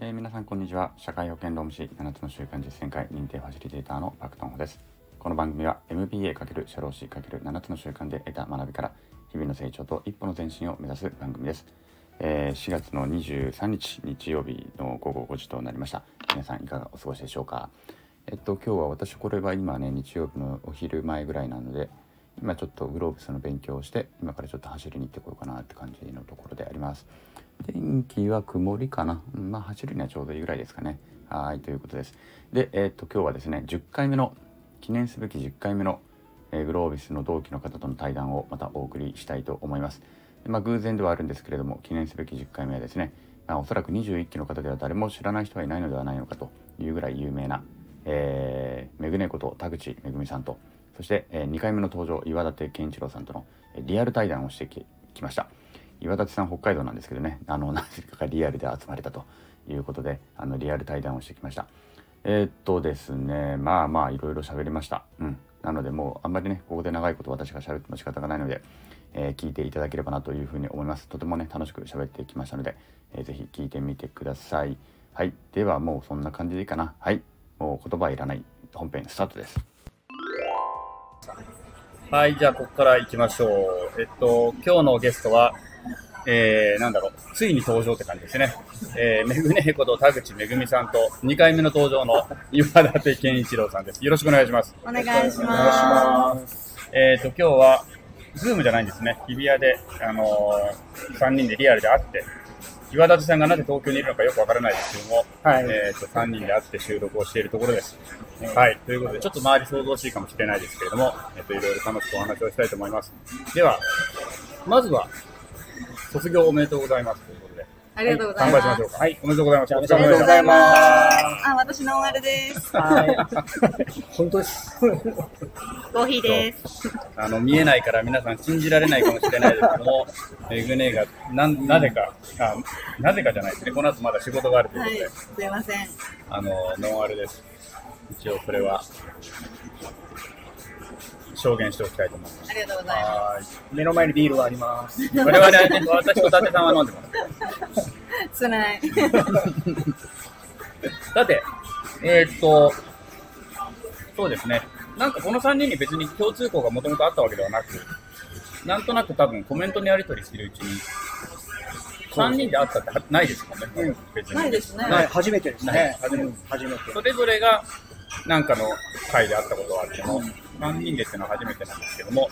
えー皆さんこんにちは。社会保険労務士7つの習慣実践会認定ファシリテーターのパクトンホです。この番組は MBA× 社労士 ×7 つの習慣で得た学びから日々の成長と一歩の前進を目指す番組です、えー4月の23日日曜日の午後5時となりました。皆さんいかがお過ごしでしょうか？えっと今日は私これは今ね日曜日のお昼前ぐらいなので今ちょっとグローブスの勉強をして今からちょっと走りに行ってこようかなって感じのところであります。天気は曇りかな、まあ走るにはちょうどいいぐらいですかね。はいということです。でえっと今日はですね10回目の記念すべき10回目の、えーグロービスの同期の方との対談をまたお送りしたいと思います。まあ偶然ではあるんですけれども記念すべき10回目はですね、まあ、おそらく21期の方では誰も知らない人はいないのではないのかというぐらい有名なえー、めぐねこと田口めぐみさんとそして、え2回目の登場岩立健一郎さんとのえーリアル対談をしてきました。岩立さん北海道なんですけどね。あの何時かリアルで集まれたということであのリアル対談をしてきました。えーっとですねまあまあいろいろ喋りました。うん。なのでもうあんまりねここで長いこと私が喋っても仕方がないので、えー聞いていただければなというふうに思います。とてもね楽しく喋ってきましたので、えーぜひ聞いてみてください。はい。ではもうそんな感じでいいかな。はい。もう言葉いらない。本編スタートです。はい、じゃあ、ここから行きましょう。えっと、今日のゲストは、えー、なんだろう、ついに登場って感じですね。えー、めぐねこと田口めぐみさんと、2回目の登場の岩立健一郎さんです。よろしくお願いします。お願いします。えっと、今日は、ズームじゃないんですね。日比谷で、あのー、3人でリアルで会って、岩立さんがなぜ東京にいるのかよくわからないですけども、はいえっと、3人で会って収録をしているところです。はい。ということで、ちょっと周り想像しいかもしれないですけれども、えっと、いろいろ楽しくお話をしたいと思います。では、まずは、卒業おめでとうございますということで、ありがとうございます。乾杯しましょうか。はい、おめでとうございます。お疲れありがとうご。ざいます。あ、私ノンアルです。はい。本当です。コーヒーです。あの、見えないから皆さん信じられないかもしれないですけども、えぐねが、なん、なぜか、あ、なぜかじゃないですね。この後まだ仕事があるというはいことで、、すいません。あの、ノンアルです。一応それは、証言しておきたいと思います。ありがとうございまは目の前にビールはあります。我々はね、私と伊達さんは飲んでます。す。つらい。さて、えーっと、そうですね。なんかこの3人に別に共通項がもともとあったわけではなく、なんとなく多分コメントにやり取りしてるうちに、3人で会ったってはないですもんね、うん別に。ないですね。はい、初めてですね。初めて。それぞれがなんかの会で会ったことはあっても、3人でっていうのは初めてなんですけども、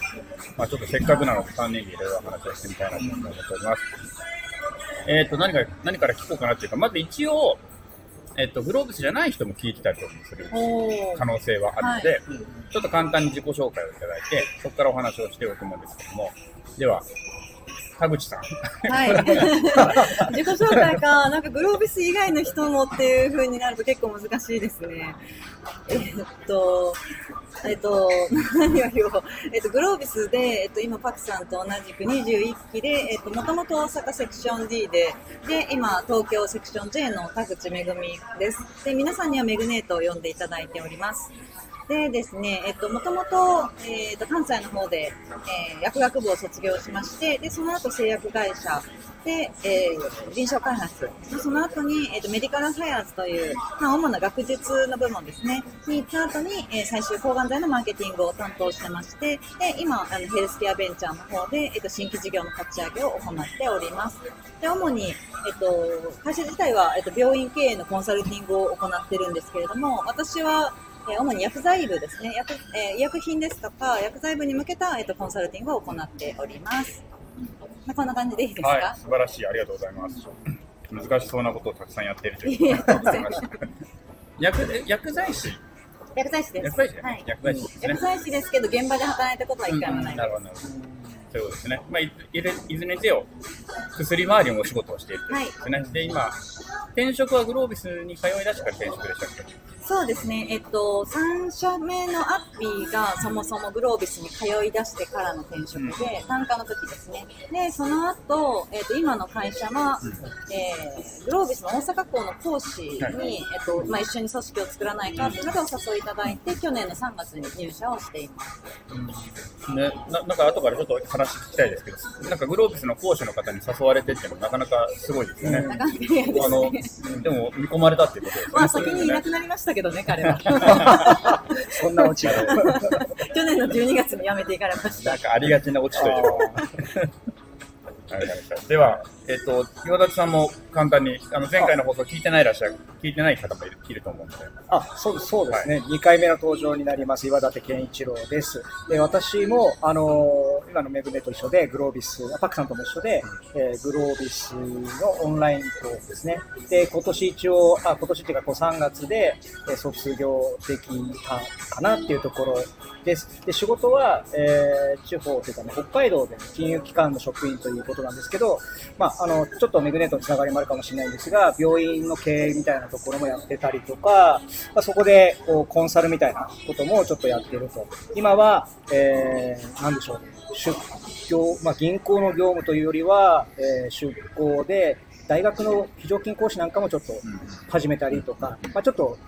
まあちょっとせっかくなので3人でいろいろ話をしてみたいなと思っております。えっ、と、何か、何から聞こうかなっていうか、まず一応、えっ、と、グローブスじゃない人も聞いてたりとかもする可能性はあるので、うん。ちょっと簡単に自己紹介をいただいて、そこからお話をしておくんですけども、では、田口さん。はい。自己紹介か、なんかグロービス以外の人もっていう風になると結構難しいですね。えっと、えっと、何を言おう。えっと、グロービスで、えっと、今、パクさんと同じく21期で、えっと、もともと大阪セクション D で、で、今、東京セクション J の田口めぐみです。で、皆さんにはメグネートを呼んでいただいております。でですね、えっと、もともと、えっと、関西の方で、えー薬学部を卒業しまして、で、その後製薬会社で、えー臨床開発。その後に、えっと、メディカルサイアンスという、まあ、主な学術の部門ですね、に行った後に、えー最終抗がん剤のマーケティングを担当してまして、で、今、あの、ヘルスケアベンチャーの方で、えっと、新規事業の立ち上げを行っております。で、主に、えっと、会社自体は、えっと、病院経営のコンサルティングを行ってるんですけれども、私は、えー主に薬剤部ですね、薬えー医薬品ですとか、薬剤部に向けた、えっと、コンサルティングを行っております。まあ、こんな感じでいいですか、はい、素晴らしい。ありがとうございます。難しそうなことをたくさんやっているという。薬薬剤師薬剤師です。薬剤師だよねはい。薬剤師ですね薬。剤師ですけど、現場で働いたことは一回もないなるほど、なるほど。そういうことですね。まあ、いいずいずれにせよ、薬周りのお仕事をしているということですね。で、今、転職はグロービスに通い出してから転職でしたっけ？そうですね、えっと、3社目のアッピーがそもそもグロービスに通い出してからの転職で、単価の時ですね。で、その後、えっと、今の会社は、えーグロービスの大阪校の講師に、はいえっと、まあ、一緒に組織を作らないかっていうのでお誘いいただいて、去年の3月に入社をしています。ね、ななんか後からちょっと話聞きたいですけど、なんかグロービスの講師の方に誘われてっていうのもなかなかすごいですよね。なかなか嫌であのすね。でも見込まれたっていうことですよね。まあ、先にいなねくなりましたけどね、彼は。そんなオチが。去年の12月に辞めていかれましたなん。かありがちなオチという では、えっ、と、岩立さんも簡単に、あの前回の放送聞いてないらっしゃる、聞いてない方もいるいると思うので、あ、そうそうですね。2回目の登場になります、岩立健一郎です。で、私も、あのー今のメグネと一緒で、グロービス、あパックさんとも一緒で、えーグロービスのオンライン校ですね。で、今年一応、あ、今年っていうか、こう3月で、えー卒業できたかなっていうところです。で、仕事は、えー地方というかね、北海道で金融機関の職員ということなんですけど、まあ、あの、ちょっとメグネとのつながりもあるかもしれないんですが、病院の経営みたいなところもやってたりとか、まあ、そこでこうコンサルみたいなこともちょっとやってると。今は、えー、なんでしょう、出業、まあ、銀行の業務というよりは、えー出向で、大学の非常勤講師なんかもちょっと始めたりとか、まあ、ちょっと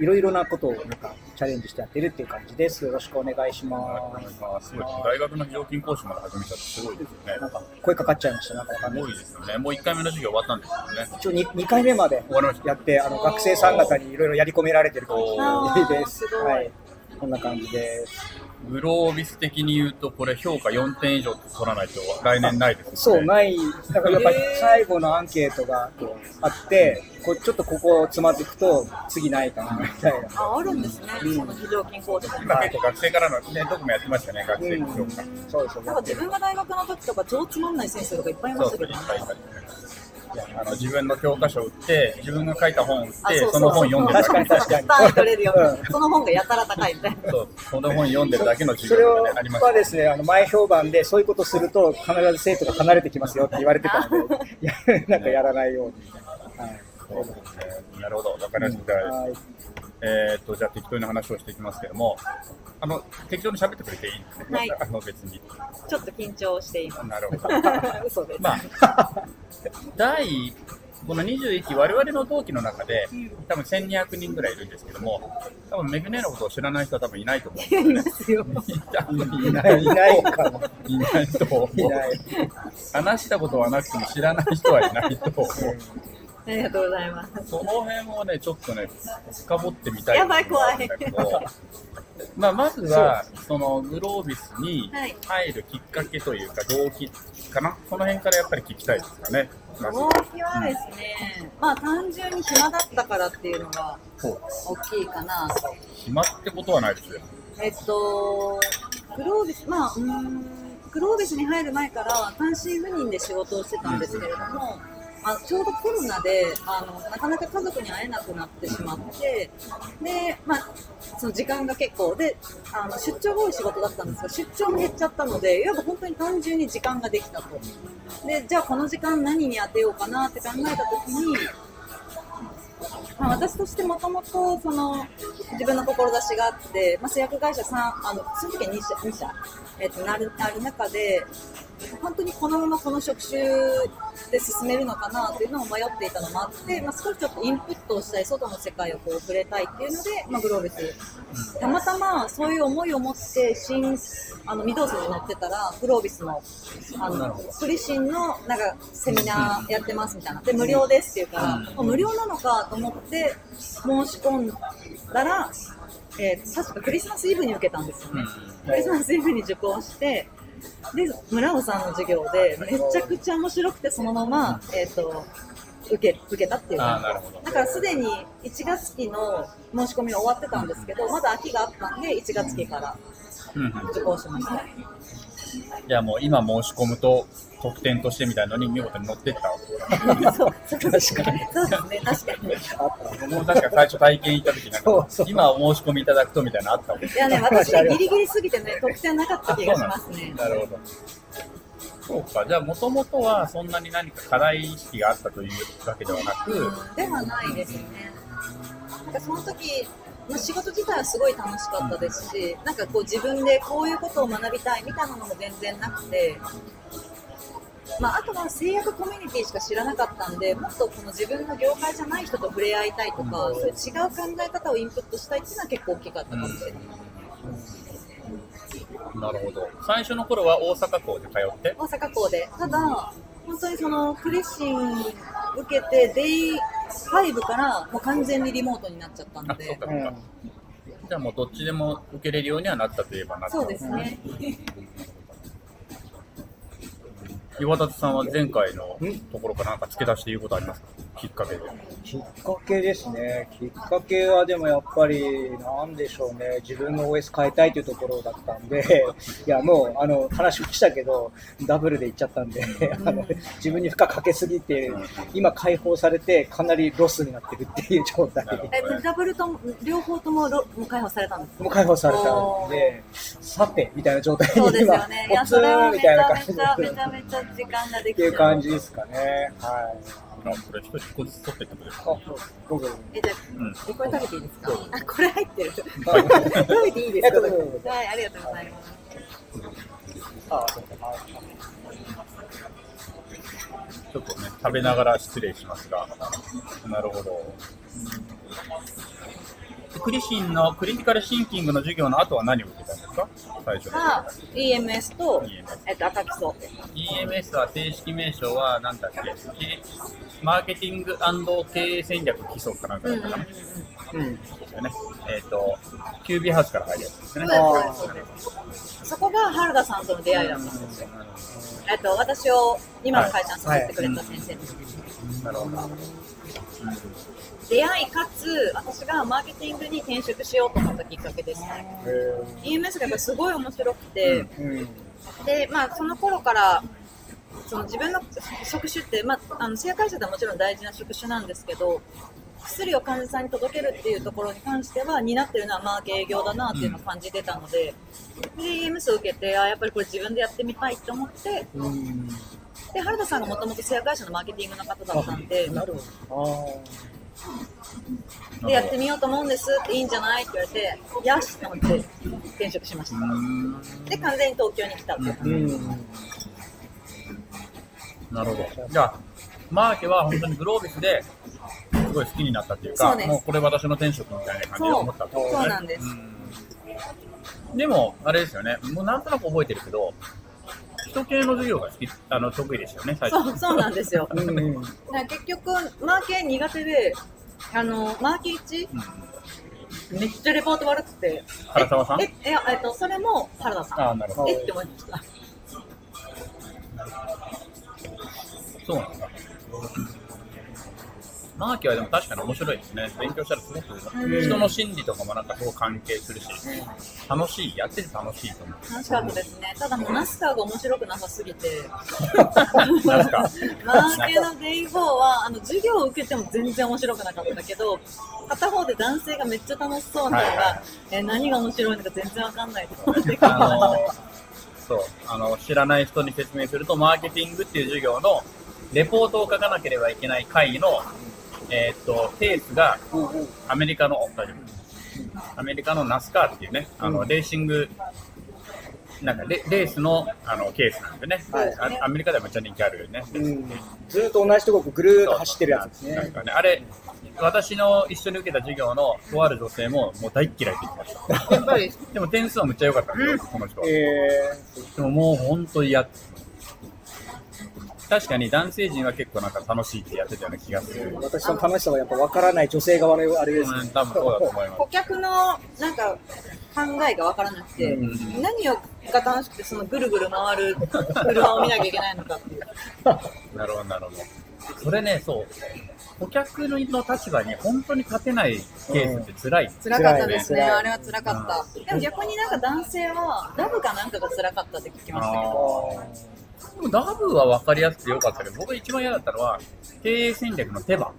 いろいろなことをなんかチャレンジしてやってるっていう感じです。よろしくお願いしままあ、すごい大学の非常勤講師まで始めちゃってすごいですよねす。。なんか声かかっちゃいました。なんかわかんないすごいですよね。もう1回目の授業終わったんですよね。一応 2, 2回目まで。やって、あの学生さん方にいろいろやり込められてる感あじーです。はい。こんな感じです。グロービス的に言うと、これ評価4点以上取らないと来年ないですよね。そう、ない。だからやっぱり最後のアンケートがあって、こうちょっとここつまずくと次ないかなみたいな。あ、あるんですね。その非常勤講師も。今結構学生からのね、どこもやってましたね、学生評価。そうですよなんか自分が大学の時とか超つまんない先生とかいっぱいいましたけどいっぱいいっぱいあの自分の教科書を売って、自分が書いた本を売って、あそうそうその本読んでるだけ確かに確か取れるよううに。その本がやたら高いみたいな。そう、その本読んでるだけの授それ業がね、ありまはす。ですね、あの前評判で、そういうことすると必ず生徒が離れてきますよって言われてたので、いやなんかやらないように。はいそうですねなるほど、わかりました。はいえーっと、じゃあ適当に話をしていきますけども、あの、適当に喋ってくれていいんですね。はいあの、別に。ちょっと緊張していまなるほど。す。嘘です。まあ、第、この21期、我々の同期の中で、多分1200人ぐらいいるんですけども、多分メグネのことを知らない人は多分いないと思うんですいよいない、いないかな。いないと思ういない。話したことはなくても知らない人はいないと思う。ありがとうございます。その辺をね、ちょっとね、深掘ってみたいやばい怖いまあ、まずは、そのグロービスにはい入るきっかけというか、動機かな、この辺からやっぱり聞きたいですかね。動機はですね、まあ単純に暇だったからっていうのがそう大きいかなと。暇ってことはないですよ。えっと、グロービス、まあ、うーん、グロービスに入る前から単身赴任で仕事をしてたんですけれども、あちょうどコロナであのなかなか家族に会えなくなってしまって、で、まあ、その時間が結構であの出張が多い仕事だったんですが出張も減っちゃったのでいわば本当に単純に時間ができたと。でじゃあこの時間何に当てようかなって考えた時にまあ、私としてもともとその自分の志があって、まあ、製薬会社さんあのその時は2社 ,2 社、えっとなるある中で本当にこのままこの職種で進めるのかなっていうのを迷っていたのもあって、まあ、少しちょっとインプットをしたい外の世界をこう触れたいっていうので、まあ、グロービス。たまたまそういう思いを持って新あの御堂筋に乗ってたらグロービスのあのプリシンのなんかセミナーやってますみたいな。で無料ですっていうから、あ無料なのかと思って申し込んだら、えー確かクリスマスイブに受けたんですよね、クリスマスイブに受講してで村尾さんの授業でめちゃくちゃ面白くてそのまま、えー、と受け受けたっていう感じ。だからすでに1月期の申し込みは終わってたんですけどまだ空きがあったんで1月期から受講しました。じゃあもう今申し込むと特典としてみたいなのに見事に乗ってったわけそう確かにそうですね。確かに。あったもう確か最初体験行った時なんかそう。そう今お申し込みいただくとみたいなのあったもんいやね私ねギリギリすぎてね得点なかった気がしますね。なるほど。そうか、じゃあもともとはそんなに何か課題意識があったというわけではなく、ではないですね。なんかその時まあ、仕事自体はすごい楽しかったですし、なんかこう自分でこういうことを学びたいみたいなのも全然なくて、まあ、あとは製薬コミュニティしか知らなかったんで、もっとこの自分の業界じゃない人と触れ合いたいとか、そういう違う考え方をインプットしたいっていうのは結構大きかったかもしれない。なるほど。最初の頃は大阪港で通って？大阪港で。ただ、本当にそのクレッシン受けて、デイ5からもう完全にリモートになっちゃったのあ、そっでか、そっか。じゃあもうどっちでも受けれるようにはなったといえばなった。そうですね。岩立さんは前回のところからなんか付け足して言うことありますか？きっかけで。きっかけですね。きっかけはでもやっぱり、なんでしょうね。自分の OS 変えたいというところだったんで、いや、もう、あの、話もしたけど、ダブルで行っちゃったんで、あの、自分に負荷かけすぎて、今解放されて、かなりロスになってるっていう状態。え、ダブルとも、両方ともロもう解放されたんですか？もう解放されたんで、さて、みたいな状態そうですに今、よね。いや、それはンみたいめちゃな感じでめちゃ、めちゃめちゃ時間ができてるっていう感じですかね。はい。あ、これ一人一個ずつ取ってってことですあか、どうぞ。え、じゃうん。あ、えこれ食べていいですか？あ、これ入ってる。はい食べていいですか？はい、ありがとうございます。あ、そうか。はいちょっとね、食べながら失礼しますが。なるほど。クリシンのクリティカルシンキングの授業の後は何を受けたんですか？最初の。が、EMS と EMS、えっと、赤基礎。EMS は正式名称は何だっけ？けマーケティング経営戦略基礎かなんかうんうんうんだったかな、うん。ですよね。えっ、と、キュービーハウスから入るやつですね。そそこが原田さんとの出会いだったんですよ。えっと、私を今の会社にさせてくれた先生です。なるほど。出会いかつ、私がマーケティングに転職しようと思ったきっかけですね。へ EMS がやっぱすごい面白くて。で、まあ、その頃から、その自分の職種って、まあ、あの製薬会社ではもちろん大事な職種なんですけど、薬を患者さんに届けるっていうところに関しては、担ってるのはマーケ営業だなっていうのを感じてたので、で、EMS を受けて、あやっぱりこれ自分でやってみたいと思って、うん。で、原田さんがもともと製薬会社のマーケティングの方だったんで。で、やってみようと思うんですっていいんじゃないって言われて、よしと思って転職しました。で、完全に東京に来たっていうああ。うん。なるほど。じゃあ、マーケは本当にグロービスですごい好きになったっていうか、もうこれ私の転職みたいな感じで思ったってことねそうなんですうんでも、あれですよね、もうなんとなく覚えてるけど、人系の授業が好き、あの、得意でしたよね、最初。そう、そうなんですよ。うんうん。だから結局、マーケ苦手で、あの、マーケ1、めっちゃレポート悪くて、原沢さん？え、いや、えっと、それも原田さん。ああ、なるほど。えって思いました。そうなんだ。マーケはでも確かに面白いですね。勉強したらすごく、うん人の心理とかもなんかすごく関係するし、楽しい、やってて楽しいと思う。楽しかったですね。ただもうナスカーが面白くなさすぎて、なんすかマーケのデイ4は、あの、授業を受けても全然面白くなかったけど、片方で男性がめっちゃ楽しそうなのが、はいはいえ、何が面白いのか全然わかんないとか言ってあのそうあの知らない人に説明すると、マーケティングっていう授業のレポートを書かなければいけない会の、えーっとケースがアメリカの、大丈夫アメリカのナスカーっていうね、あのレーシング、なんかレレースのあのケースなんでね、はいあアメリカではめっちゃ人気あるよね。うん。ずっと同じとこぐるーっと走ってるやつですね。なんかね、あれ、私の一緒に受けた授業のとある女性ももう大っ嫌いって言ってました。やっぱり、でも点数はめっちゃ良かったんですよ、この人は。えでももう本当嫌って。確かに男性陣は結構なんか楽しいってやってたような気がするー、。私の楽しさはやっぱ分からない女性側のあれですねうん、。多分そうだと思いま顧客のなんか考えがわからなくて、うん何をが楽しくてそのぐるぐる回る車を見なきゃいけないのかっていう。す。なるほど、なるほど。それね、そう。顧客の立場に本当に立てないケースって辛い。辛かったですね。辛いねあれは辛かった。でも逆になんか男性はラブかなんかが辛かったって聞きましたけど。でもダブは分かりやすくてよかったけど、僕が一番嫌だったのは、経営戦略の手羽。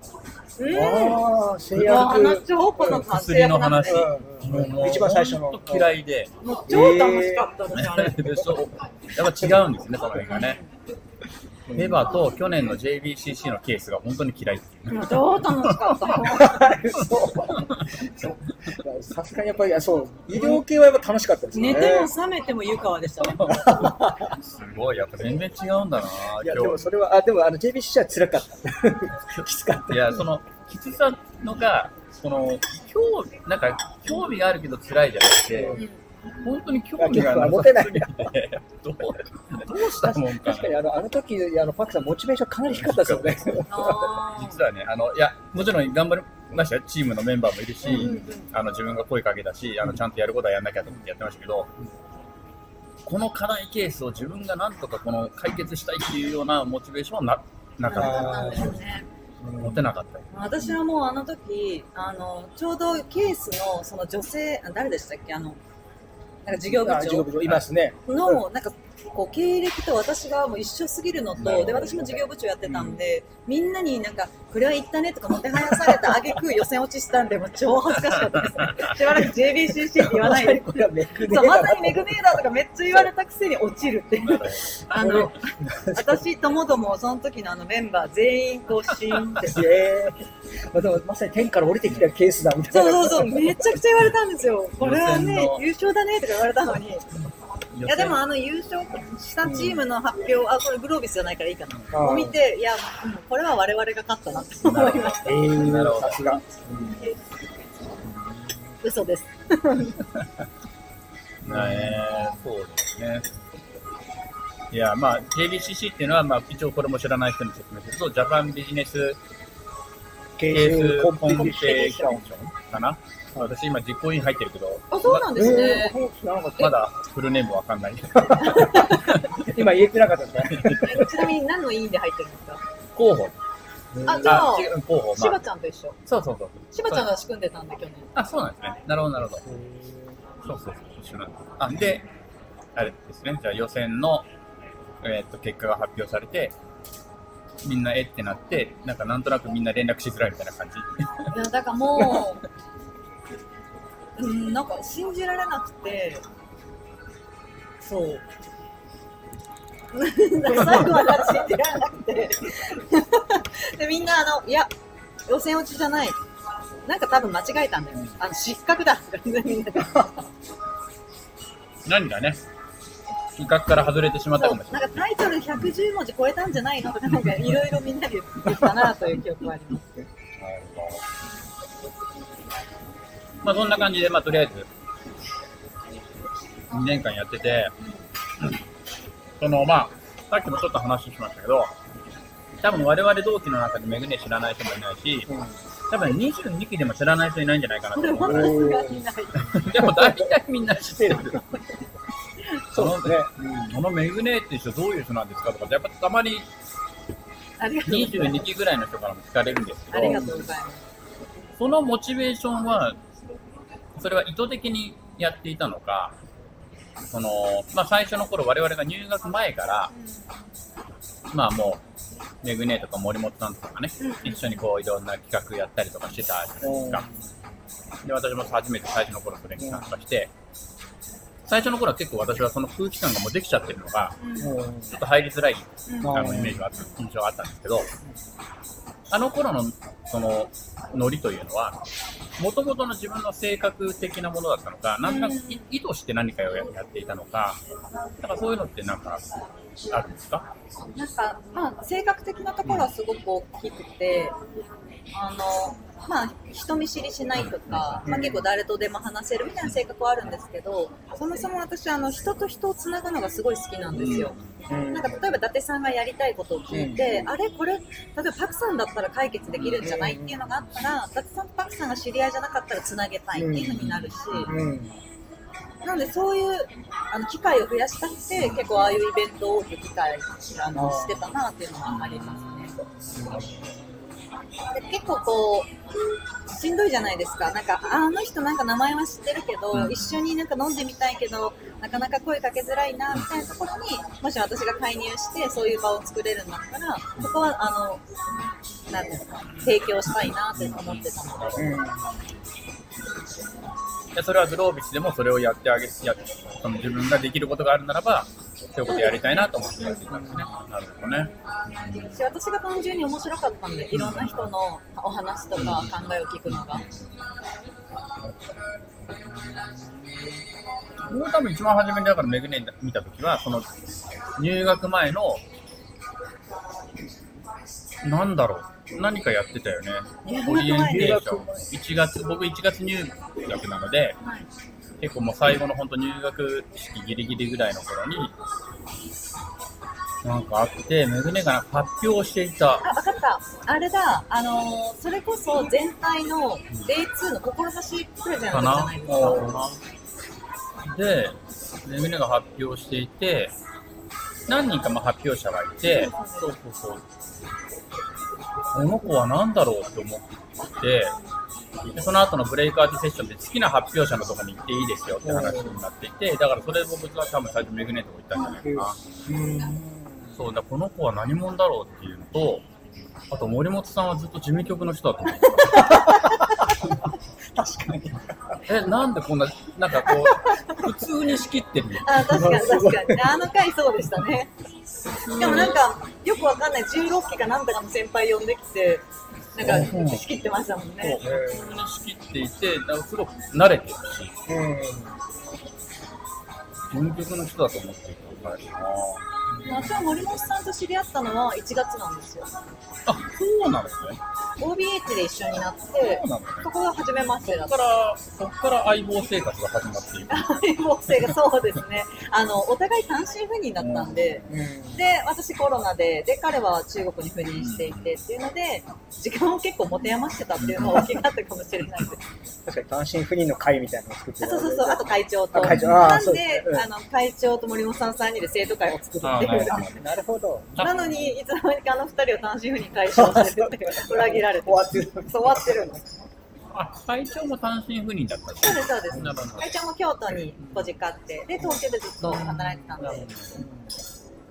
うん。ああ、製もうあの薬。超この活薬の話躍なんて。うんうんもう一番最初の。嫌いで。もう超楽しかったです、あれ。でしょやっぱ違うんですね、その辺がね。エヴァと去年の JBCC のケースが本当に嫌いっていう。もう超楽しかった。そうさすがにやっぱり、そう、医療系はやっぱ楽しかったですね。寝ても覚めても湯川でしたね。すごい、やっぱ全然違うんだな、いや、でも。それは、あ、でもあの JBC は辛かった。きつかった。いや、その、きつさのが、その、興味、なんか、興味があるけど辛いじゃなくて、本当に興味がなさすぎて、どう、どうした？もんかな確か。にあの、あの時、あの、パクさんモチベーションかなり低かったですよね。実はね、あの、いや、もちろん頑張りましたよ。チームのメンバーもいるし、うんうんあの、自分が声かけたし、あの、ちゃんとやることはやんなきゃと思ってやってましたけど、この課題ケースを自分がなんとかこの解決したいっていうようなモチベーションはな、なかっ。た。持てなかったよ。私はもうあの時、あの、ちょうどケースの、その女性、あ誰でしたっけ？あの、なんか事業部長あ事業部長いますね。の、なんか、こう、経歴と私がもう一緒すぎるのと、で、私も事業部長やってたんで、みんなになんか、これは言ったねとかもてはやされた挙句予選落ちしたんで、もう超恥ずかしかったです。しばらく JBCC って言わないで。そう、まさにメグネーダーとかめっちゃ言われたくせに落ちるっていう。あの、私ともども、その時のあのメンバー全員こう、シーンって。えーまあ、でもまさに天から降りてきたケースだみたいな。そうそうそう、めちゃくちゃ言われたんですよ。これはね優勝だねとか言われたのに。いやでもあの優勝したチームの発表、あ、これグロービスじゃないからいいかな。を見て、いや、うんこれは我々が勝ったなって思いました。えー、なるほどさすが。嘘です。えー、そうですね。いや、まあ、JBCC っていうのは、まあ、一応これも知らない人に説明すると、ジャパンビジネスケケーースコンペティションかな私今実行委員入ってるけど、あ、そうなんです。ね。まだフルネームわかんない。今言えてなかったですね。えちなみに何の委員で入ってるんですか？候補。あ、じゃあ候補。しばまあ、ちゃんと一緒。そうそうそう。しばちゃんが仕組んでたんで、去年。あ、そうなんですね。なるほど、なるほど。そうそうそう、一緒なんです。あ、で、あれですね。じゃあ予選の、えーっと、結果が発表されて、みんなえってなって、なんかなんとなくみんな連絡しづらいみたいな感じ。いや、だからもう、うん、なんか信じられなくて、そう。最後まで信じられなくて。で、みんな、あの、いや、予選落ちじゃない。なんか多分間違えたんだよ。あの、失格だみんなで。何がね、企画から外れてしまったかもしれない。なんかタイトル110文字超えたんじゃないのとか、なんかいろいろみんなで言ったなという記憶はあります。まあそんな感じで、まあとりあえず、2年間やってて、そのまあ、さっきもちょっと話しましたけど、多分我々同期の中でメグネ知らない人もいないし、多分22期でも知らない人いないんじゃないかなと思う。はさすがにない。でも大体みんな知ってる。そうですね。このメグネって人どういう人なんですかとかって、やっぱたまにありがとうございます。22期ぐらいの人からも聞かれるんですけど。そのモチベーションは、それは意図的にやっていたのか、その、まあ最初の頃我々が入学前から、まあもう、メグネとか森本さんとかがね、一緒にこういろんな企画やったりとかしてたじゃないですか。で、私も初めて最初の頃それに参加して、最初の頃は結構私はその空気感がもうできちゃってるのが、ちょっと入りづらいうん。あのイメージがあった、印象があったんですけど、あの頃のそのノリというのは、もともとの自分の性格的なものだったのか、なん。となくい意図して何かをややっていたのか、なんかそういうのってなんかあるんですか？なんか、まあ、性格的なところはすごく大きくて、あの、まあ、人見知りしないとか、まあ、結構誰とでも話せるみたいな性格はあるんですけど、そもそも私、あの、人と人をつなぐのがすごい好きなんですよ。なんか、例えば伊達さんがやりたいことを聞いて、あれ？これ、例えばパクさんだったら解決できるんじゃないっていうのがあったら、伊達さんとパクさんが知り合いじゃなかったらつなげたいっていうのになるし、うん。なのでそういうあの機会を増やしたくて結構ああいうイベントを多く機会あのしてたなっていうのはありますね。で結構こうしんどいじゃないですか。なんかああの人なんか名前は知ってるけど、一緒になんか飲んでみたいけどなかなか声かけづらいなみたいなところにもし私が介入してそういう場を作れるんだったらそこはあのなんですか提供したいなって思ってたので。でそれはグロービスでもそれをやってあげやその自分ができることがあるならば、そういうことやりたいなと思ってやってたんですね。なるほどね。し私が単純に面白かったんでいろんな人のお話とか考えを聞くのが僕多分一番初めにだからメグネ見たときは、その入学前の、なんだろう、何かやってたよね。オリエンテーション。1月、僕1月入学なので、はい結構もう最後の本当入学式ギリギリぐらいの頃に、なんかあって、メグネが発表していた。あ、分かった。あれだ、あのーそれこそ全体の Day2 の志プレゼントじゃかなないですか。で、メグネが発表していて、何人かまあ発表者がいて、そうそうそう。この子は何だろうって思って、でその後のブレイクアウトセッションで好きな発表者のとこに行っていいですよって話になっていて、だからそれ僕は多分最初メグネとこ行ったんじゃないかな。そうだ、この子は何者だろうっていうのと、あと森本さんはずっと事務局の人だと思ってた。確かに。え、なんでこんな、なんかこう、普通に仕切ってるの？あ、確かに確かに。あの回そうでしたね。しかもなんか、よくわかんない16期かなんとかの先輩呼んできて、なんか仕切ってましたもんね。普通に仕切っていて、なんかすごく慣れてるし、うん。事務局の人だと思っていたからな。私は森本さんと知り合ったのは1月なんですよ。あ、そうなんですね。OBH で一緒になってそう、なんだね。そこが初めましてだったそこか。ら、そこから相棒生活が始まっていく。相棒性がそうですね。あの、お互い単身赴任だったんで、うん。で、私コロナで、で、彼は中国に赴任していてっていうので、時間を結構持て余してたっていうのは大きかったかもしれないです。確かに単身赴任の会みたいなのを作ってそうそうそう、あと会長と。あ会長なんですねで、うんあの、会長と森本さん3人で生徒会を作るっていう。あなるほど。なのに、いつの間にかあの二人を単身赴任解消してるっていう、裏切られて終わってる。そう終わってるの。あ、会長も単身赴任だったんそうです、そうです。会長も京都にご実家あって、で、東京でずっと働いてたんで。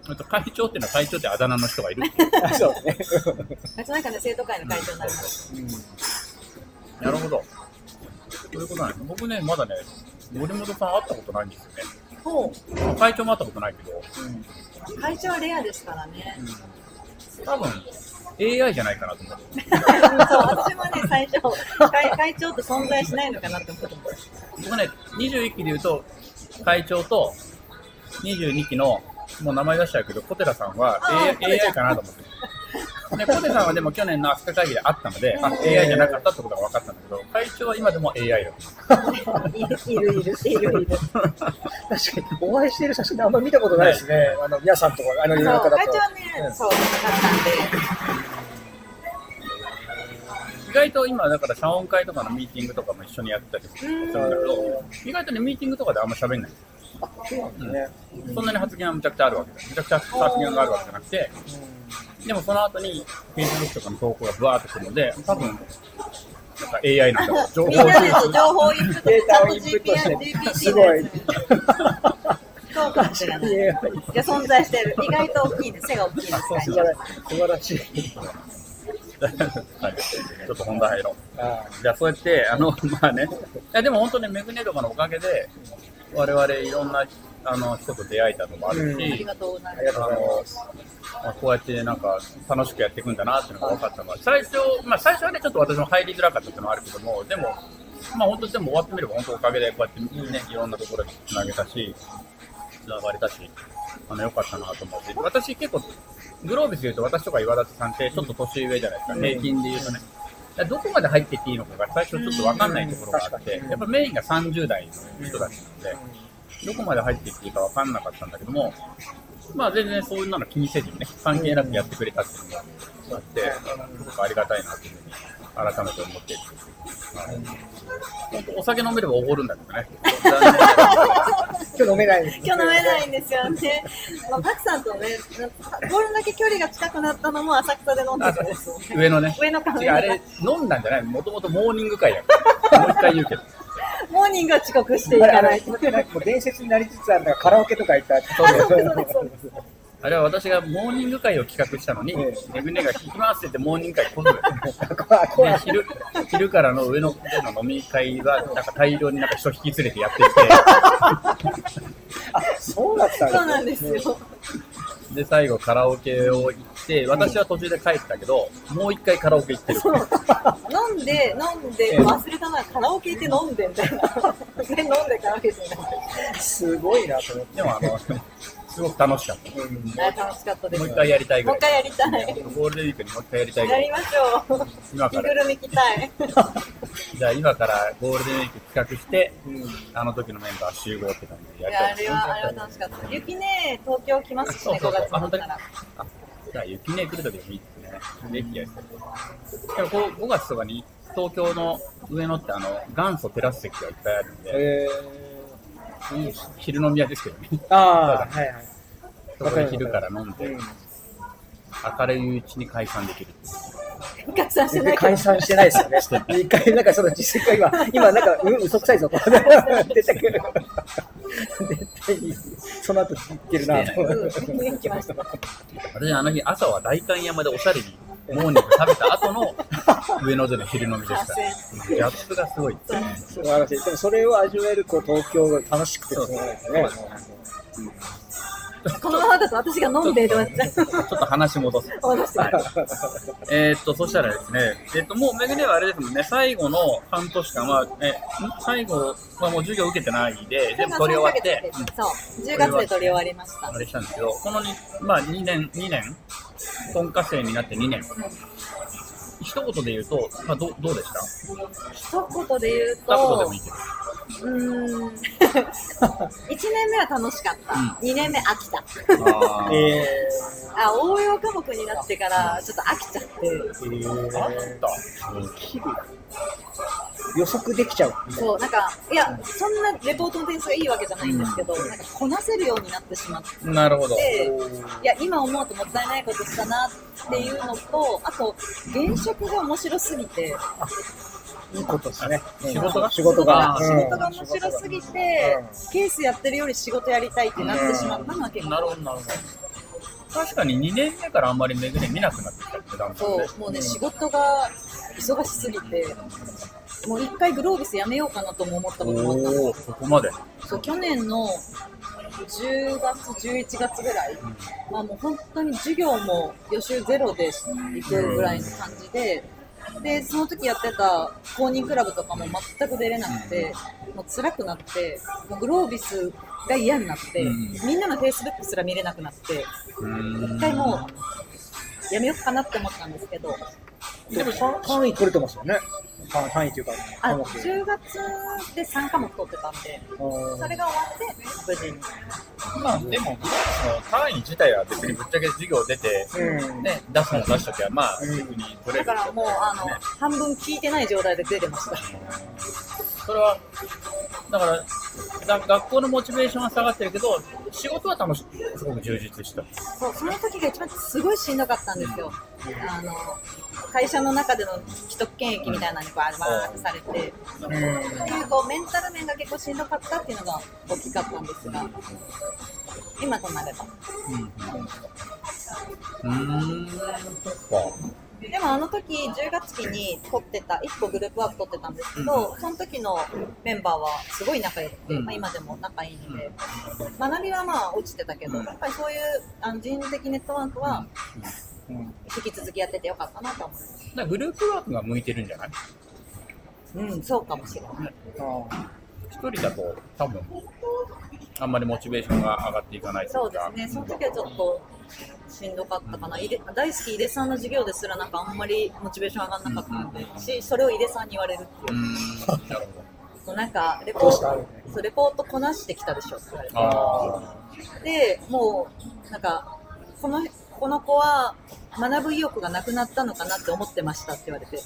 えっと会長っていうのは会長ってあだ名の人がいる。あそうですね。あいつなんかね、生徒会の会長になりました。なるほど。そういうことなんです。僕ね、まだね、森本さん会ったことないんですよね。ほまあ会長も会ったことないけど、う、会長はレアですからね。多分 AI じゃないかなと思って。そう、私もね、最初、会会長って存在しないのかなって思って。僕ね、21期で言うと、会長と22期の、もう名前出しちゃうけど、小寺さんは AI, AI かなと思って。で、小寺さんはでも去年の飛鳥会議で会ったので、あ、AI じゃなかったってことが分かったんだけど、会長は今でも AI だといる、いる、いる、いる。確かに、お会いしている写真であんま見たことないですね。あの、皆さんとか、あの、世の中だと会長。はね、そう、なかったんで。意外と今、だから、謝恩会とかのミーティングとかも一緒にやってたりするんだけど、意外とね、ミーティングとかであんま喋んない。そうなんですね。そんなに発言はむちゃくちゃあるわけだ。むちゃくちゃ発言があるわけじゃなくて、でもその後に Facebook とかの投稿がブワーってくるので、多分、なんか AI なんだろう。情報みんなで収集情報インプット、データをインプットしてすごい。そうかもしれない。いいやや、存在してる。意外と大きいんです。背が大きいんです。会長素晴ら素晴らしい。はい。ちょっと本題入ろう。あじゃあ、そうやって、あの、まあね、いや、でも本当ね、メグネとかのおかげで、我々いろんな、あの、人と出会えたのもあるし、ありがとうございます。まあ、こうやってなんか楽しくやっていくんだなっていうのが分かったのは、最初、まあ最初はね、ちょっと私も入りづらかったっていうのはあるけども、でも、まあ本当でも終わってみれば本当おかげでこうやってね、いろんなところにつなげたし、つながれたし、あの、良かったなと思って。私結構、グロービスで言うと私とか岩立さんってちょっと年上じゃないですか、平均で言うとね。どこまで入っていっていいのかが最初ちょっと分かんないところがあって、やっぱメインが30代の人たちなので、どこまで入っていっていいか分かんなかったんだけども、まあ全然そういうの気にせずにね、関係なくやってくれたっていうのがあって、すごくありがたいなっていうふうに改めて思っている。はい本当お酒飲めればおごるんだけどね。今日飲めないんです今日飲めないんですよね。まあ、パクさんとね、これだけ距離が近くなったのも浅草で飲んでるんですよ ね。上のね。上の壁違う、あれ、飲んだんじゃないもともとモーニング会だから。もう一回言うけど。モーニングは遅刻していかないもう伝説になりつつあるのがカラオケとか行ったそうそうそうそうあれは私がモーニング会を企画したのに、えネグネが聞きますって言ってモーニング会来ず。怖い怖いで昼昼からの上のでの飲み会は、なんか大量になんか人引き連れてやってき そうだったんそうなんですよ。て、で、最後カラオケを行って、私は途中で帰ったけど、もう一回カラオケ行ってる。飲んで、飲んで、忘れたのはカラオケ行って飲んでみたいな。で、飲んでカラオケ行ってみたいすごいなと思って。でもあの、すごく楽しかった。楽しかったです。もう一回やりたいぐもう。一回やりたい。ゴールデンウィークにもう一回やりたい。やりましょう。今から、着ぐるみ着たい。じゃあ今からゴールデンウィーク企画して、うんあの時のメンバー集合って感じでいや、やりたいあれは、あれは楽しかった。ゆきね、東京来ますしね、5そうそうそう月になったら。じゃあ雪ね来る時でもいいですね。ぜひやりたい。でもこう5月とかに東京の上野ってあの元祖テラス席がいっぱいあるんで、えー。昼飲み屋ですけどね。ああ、はいはい。そこで昼から飲んで、うん明るいうちに解散できる。解散してない解散してないですよね。一回、なんかその実績が今、今なんか、うん、嘘くさいぞと。出てくる。絶対に、その後言ってるな。私あの日朝は代官山でおしゃれにモーニング食べた後の 上野での昼飲みでした。ギャップがすごいですね。素晴らしい。でもそれを味わえるこう東京が楽しくてすごいですね。このままだと私が飲んで終わっちょっと話戻す。戻して。はいえーっと、そしたらですね、えーっと、もうめぐねはあれですもんね、最後の半年間は、え、ん最後はもう授業受けてないで、全部取り終わって、うん。そう、10月で取り終わりました。あ。れしたんですけど、このに、まあ2年、2年、本科生になって2年。一言で言うと、まあどう、どうでした？一言で言う二言でともいいけど。うーん、1年目は楽しかった。2年目飽きた。あーえあ、応用科目になってからちょっと飽きちゃって。ー、あっえた。ー、予測できちゃう。そう、なんか、いや、そんなレポートの点数がいいわけじゃないんですけど、なんかこなせるようになってしまって、なるほど。いや、今思うともったいないことしたなっていうのと、あと、現職が面白すぎて、いいことですね。仕事が？仕事が。仕事が面白すぎて、ケースやってるより仕事やりたいってなってしまったのは結構なるほど、なるほど。確かに2年目からあんまりめぐね見なくなってきたってだんだんねそう、もうね、仕事が忙しすぎて、もう一回グロービスやめようかなとも思ったこともあったの。そこまで。そう、去年の10月、11月ぐらい、まあもう本当に授業も予習ゼロで行くぐらいの感じで、で、その時やってた公認クラブとかも全く出れなくて、もう辛くなって、もうグロービスが嫌になって、うん。みんなのフェイスブックすら見れなくなって、一回もうやめようかなって思ったんですけど、でも単単位取れてますよね。単単位というか、あ科目10月で3科目取ってたんで、うんそれが終わって、無事に。まあでも、その単位自体は別にぶっちゃけ授業出て、うんね、出すの出しときは、まあ、うんすぐに取れるだからもう、あの、半分聞いてない状態で出てました。それは、だから、だ学校のモチベーションは下がってるけど、仕事は楽しく、すごく充実した。そう、その時が一番すごいしんどかったんですよ。あの、会社の中での既得権益みたいなのにこう、バーってされて、うんっていうこう、メンタル面が結構しんどかったっていうのが大きかったんですが、今となれば。うん。うーん、そっか。でもあの時10月期に取ってた、1個グループワーク取ってたんですけど、その時のメンバーはすごい仲良くて、うん。まあ、今でも仲いいので、学びはまあ落ちてたけど、うん。やっぱりそういうあの人的ネットワークはうん引き続きやっててよかったなと思います。グループワークが向いてるんじゃない？うん、そうかもしれない。あ一人だと多分、あんまりモチベーションが上がっていかないといそうでかすね、その時はちょっとしんどかったかな。井出大好き井出さんの授業ですらなんかあんまりモチベーション上がんなかったので、し、それを井出さんに言われるってういう。ーん、なるほど。そうなんかレポートそうレポートこなしてきたでしょって言われて。あで、もう、なんか、この、この子は学ぶ意欲がなくなったのかなって思ってましたって言われて、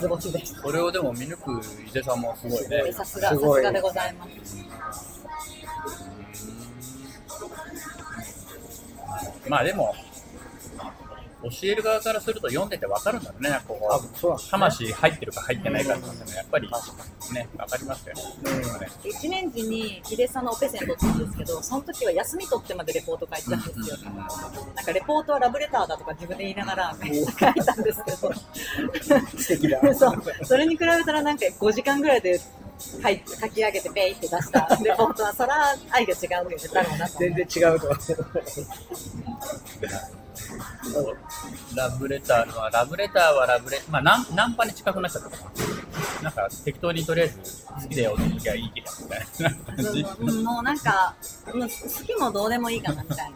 ズボチでしあ、それをでも見抜く井出さんもすごいねた。。さすが、さすすごいがでございます。まあでも、教える側からすると読んでて分かるんだろうね、こあこそう魂入ってるか入ってないかっていうのはやっぱりね、分かりますよね。ね。1年時にヒデさんのオペセン取ったんですけど、その時は休み取ってまでレポート書いてたんですよ。なんかレポートはラブレターだとか自分で言いながら書いたんですけど、素敵だ。そう。それに比べたらなんか5時間ぐらいで書い書き上げてペイって出したレポートは、そら愛が違うよね、だろうなと。全然違うと思う。ラブレターは、ラブレターはラブレ、まあナンナンパに近くなっちゃったかな。なんか適当にとりあえず好きだよって時はいいけどみたいな感じ。うんもうなんか、もう好きもどうでもいいかなみたい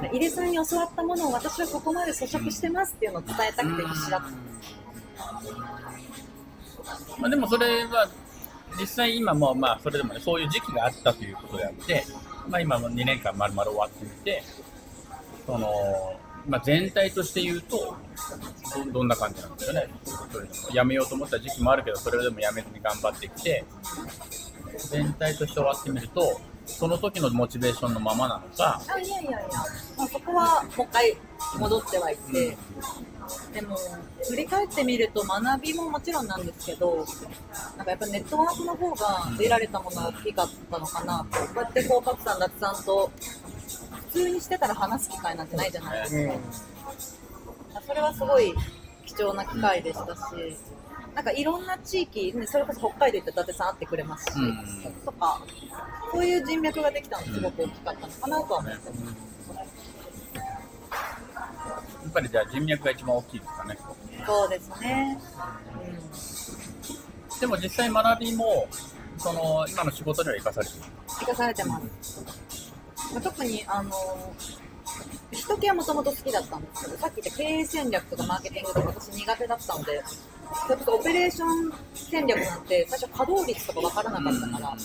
な。井出さんに教わったものを私はここまで咀嚼してますっていうのを伝えたくて必死だった。まあ、でもそれは実際今もまあそれでもねそういう時期があったということであって、まあ、今も2年間まるまる終わってみてその、まあ、全体として言うとどどんな感じなんですかね。やめようと思った時期もあるけどそれでもやめずに頑張ってきて全体として終わってみるとその時のモチベーションのままなのかあいやいやいや、まあ、そこはもう一回戻ってはいて、でも振り返ってみると学びももちろんなんですけどなんかやっぱネットワークの方が得られたものは大きかったのかな。とこうやってこうパクさんダツさんと普通にしてたら話す機会なんてないじゃないですか、それはすごい貴重な機会でしたし、なんかいろんな地域、ねそれこそ北海道行ったら伊達さん会ってくれますし、うん。とか、そういう人脈ができたのすごく大きかったのかなとは思ってます。ぱりじゃあ人脈が一番大きいですかね。そうですね。でも実際学びもその今の仕事には生かされてる生かされてます。まあ、特に、あの、人系はもともと好きだったんですけど、さっき言った経営戦略とかマーケティングとか私苦手だったので、それこそオペレーション戦略なんて最初稼働率とか分からなかったから、なん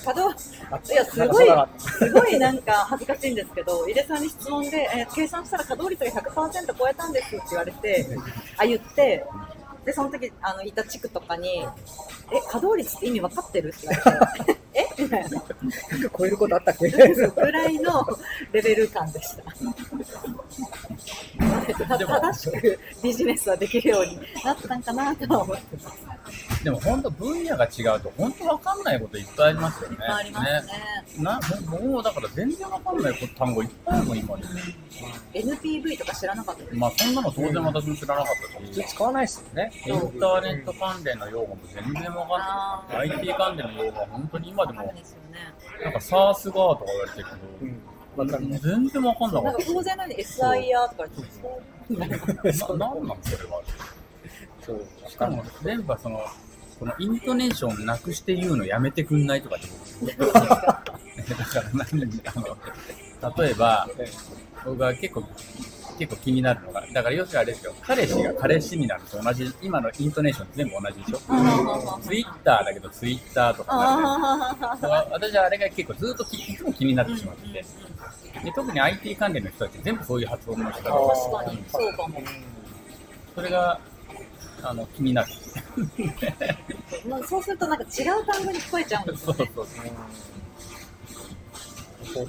か稼働、いや、すごい、すごいなんか恥ずかしいんですけど、井出さんに質問で、えー計算したら稼働率が100%超えたんですって言われて、あ、言って、で、その時、あの、いた地区とかに、え、稼働率って意味分かってるって言われて、えみたいな。超えることあったっけ？ぐらいのレベル感でした。た正しくビジネスはできるようになったんかなとは思ってます。でも本当分野が違うと本当わかんないこといっぱいありますよね。ありますね。な僕もだから全然わかんない単語いっぱいあるもん今に。NPV とか知らなかったです。まあそんなの当然私も知らなかったし。普通使わないですよね。インターネット関連の用語も全然わかんない。IT 関連の用語は本当に今でも。なんか SARS がとか言われてるけうん。わかんない。ど、全然わかんなかっなんか当然なのに SIR とか言ってた。ななんなんそれは。そう。しかも全部はそのこのイントネーションなくして言うのやめてくんないとかって。ことだから何あの例えば僕が結構結構気になるのがだから要するにあれですよ。彼氏が彼氏になると同じ今のイントネーション全部同じでしょ？ツイッターだけどツイッターとかなる。から私はあれが結構ずっときいつも気になってしまって。てで特に IT 関連の人たち全部そういう発音の仕方あ、を確かに、そうかも。それがあの気になる。まあそうするとなんか違う単語に聞こえちゃうんですよね。そうそうそう。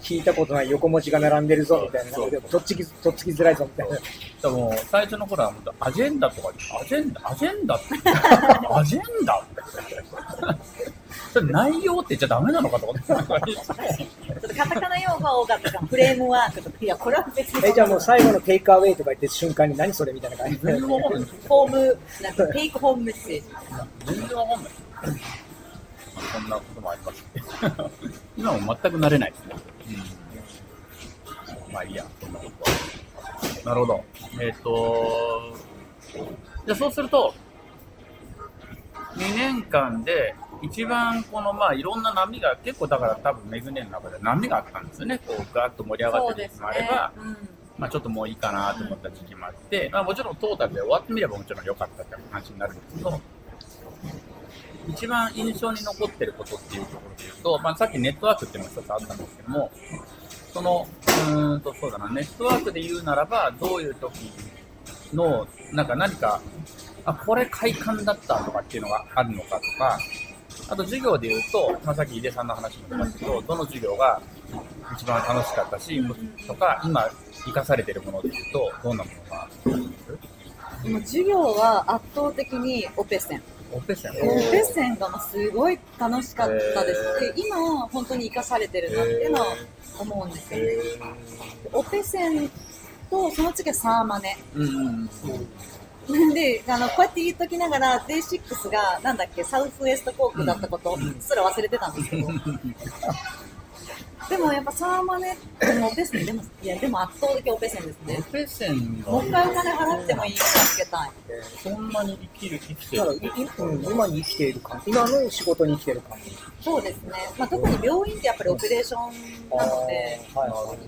聞いたことない横文字が並んでるぞみたいな。とっつきとっつきづらいぞみたいな。でも最初の頃はアジェンダとかアジェンダアジェンダって。アジェンダってそれ内容って言っちゃダメなのかと思ってちょっとカタカナ用語が多かったから、フレームワークとか、いや、これは別に。えじゃあもう最後のテイクアウェイとか言って瞬間に何それみたいな感じ。で全然わかんないホーム、なんかテイクホームメッセージ。全然わかんないそんなこともあります今も全く慣れない。ですね、うん、まあいいやそんなことは。なるほど。えっ、とじゃあそうすると2年間で一番このまあいろんな波が結構だから多分メグネの中で波があったんですよね。こうガーッと盛り上がそってる時もあれば、。うん。まあ、ちょっともういいかなと思った時期もあって、まあ、もちろんトータルで終わってみればもちろん良かったって話になるんですけど、一番印象に残ってることっていうところで言うと、まあ、さっきネットワークっていうのが一つあったんですけども、その、うーんと、そうだな、ネットワークで言うならば、どういう時の、なんか何か、あ、これ快感だったとかっていうのがあるのかとか、あと授業で言うと、まあ、さっき井出さんの話も出ましたけど、どの授業が一番楽しかったし、とか、今、生かされてるもので言うと、どんなものがありますもう授業は圧倒的にオペセン。オペセンオペセンがすごい楽しかったです。で、今は本当に生かされてるなっていうのは思うんですよね。オペセンと、その次はサーマネ。うんうん。で、あの、こうやって言っときながら、デイシックスが、なんだっけ、サウスウエスト航空だったことすら忘れてたんですけど。でもやっぱサーマネでもオペセン、でも、いや、でも圧倒的オペセンですねオ。ペセンもう一回お金払ってもいいからつけたい。そんなに生きる、生きてだからる今に生きている感じ。今の仕事に生きている感じ。そうですね。まあ、特に病院ってやっぱりオペレーションなので、はいはい。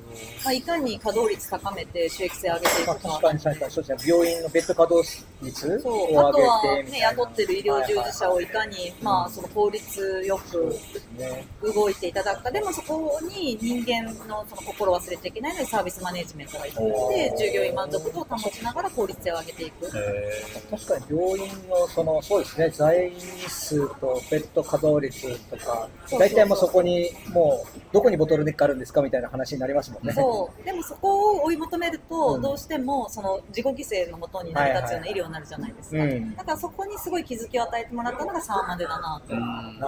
まあ、いかに稼働率高めて収益性上げていまあ、くか。確かに確かにそうですね。病院のベッド稼働率そう、を上げあとはてみね、たいな雇ってる医療従事者をいかに、まあ、その効率よくね。動いていただくか、でもそこに人間のその心を忘れちゃいけないのでサービスマネジメントが必要で、従業員満足度を保ちながら効率性を上げていく。え確かに病院のそのそうですね在院数とベッド稼働率とかそう大体もうそこにもうどこにボトルネックあるんですかみたいな話になりますもんね。そう。でもそこを追い求めると、うんどうしてもその自己犠牲のもとに成り立つような医療になるじゃないですか。うんだからそこにすごい気づきを与えてもらったのがサーマデだなと。うん